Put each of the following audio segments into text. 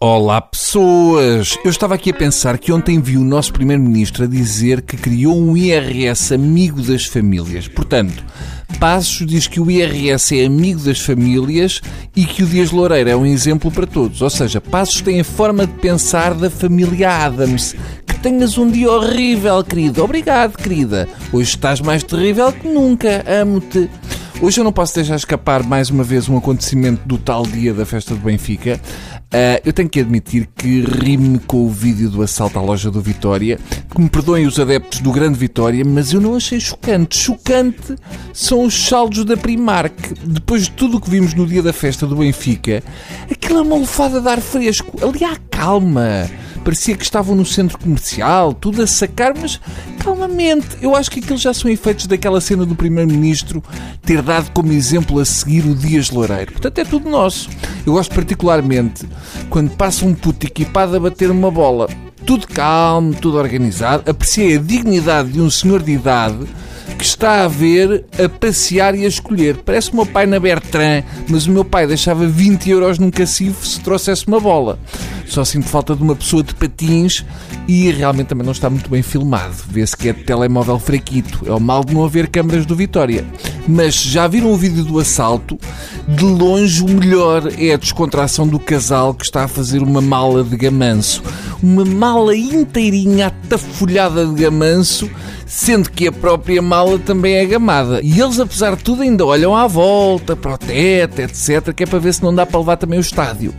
Olá pessoas! Eu estava aqui a pensar que ontem vi o nosso Primeiro-Ministro a dizer que criou um IRS amigo das famílias. Portanto, Passos diz que o IRS é amigo das famílias e que o Dias Loureiro é um exemplo para todos. Ou seja, Passos tem a forma de pensar da família Adams. Que tenhas um dia horrível, querido. Obrigado, querida. Hoje estás mais terrível que nunca. Amo-te. Hoje eu não posso deixar escapar mais uma vez um acontecimento do tal dia da festa do Benfica. Uh, eu tenho que admitir que rime com o vídeo do assalto à loja do Vitória. Que me perdoem os adeptos do Grande Vitória, mas eu não achei chocante. Chocante são os saldos da Primark. Depois de tudo o que vimos no dia da festa do Benfica, aquilo é uma lufada de ar fresco. Ali há calma. Parecia que estavam no centro comercial, tudo a sacar, mas calmamente. Eu acho que aqueles já são efeitos daquela cena do Primeiro-Ministro ter dado como exemplo a seguir o Dias Loureiro. Portanto, é tudo nosso. Eu gosto particularmente quando passa um puto equipado a bater uma bola. Tudo calmo, tudo organizado. Apreciei a dignidade de um senhor de idade que está a ver, a passear e a escolher. Parece o meu pai na Bertrand, mas o meu pai deixava 20 euros num cacifo se trouxesse uma bola. Só sinto falta de uma pessoa de patins e realmente também não está muito bem filmado. Vê-se que é de telemóvel fraquito. É o mal de não haver câmaras do Vitória. Mas já viram o vídeo do assalto? De longe, o melhor é a descontração do casal que está a fazer uma mala de gamanço. Uma mala inteirinha atafolhada de gamanço, sendo que a própria mala também é gamada. E eles, apesar de tudo, ainda olham à volta, para o teto, etc., que é para ver se não dá para levar também o estádio.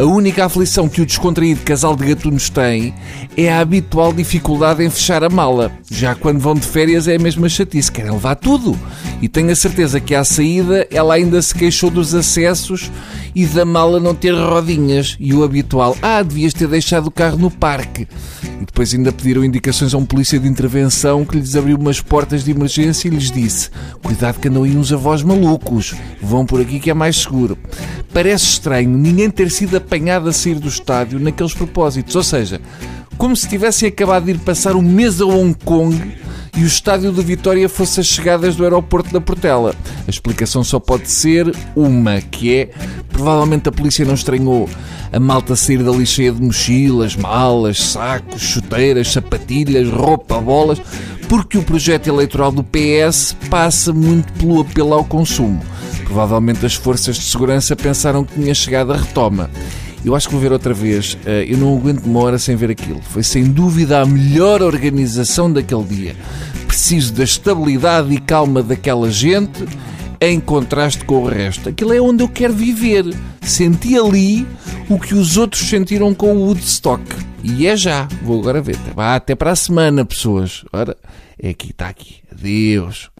A única aflição que o descontraído casal de gatunos tem é a habitual dificuldade em fechar a mala. Já quando vão de férias é a mesma chatice, querem levar tudo. E tenho a certeza que à saída ela ainda se queixou dos acessos e da mala não ter rodinhas. E o habitual, ah, devias ter deixado o carro no parque. E depois ainda pediram indicações a um polícia de intervenção que lhes abriu umas portas de emergência e lhes disse: Cuidado que andam aí uns avós malucos, vão por aqui que é mais seguro. Parece estranho ninguém ter sido apanhado a sair do estádio naqueles propósitos, ou seja, como se tivessem acabado de ir passar um mês a Hong Kong e o estádio do Vitória fosse as chegadas do aeroporto da Portela. A explicação só pode ser uma, que é provavelmente a polícia não estranhou a malta sair dali cheia de mochilas, malas, sacos, chuteiras, sapatilhas, roupa, bolas, porque o projeto eleitoral do PS passa muito pelo apelo ao consumo. Provavelmente as forças de segurança pensaram que tinha chegado a retoma. Eu acho que vou ver outra vez. Eh, eu não aguento uma hora sem ver aquilo. Foi sem dúvida a melhor organização daquele dia. Preciso da estabilidade e calma daquela gente em contraste com o resto. Aquilo é onde eu quero viver. Senti ali o que os outros sentiram com o Woodstock. E é já. Vou agora ver. Vá até para a semana, pessoas. Ora, é aqui, está aqui. Adeus.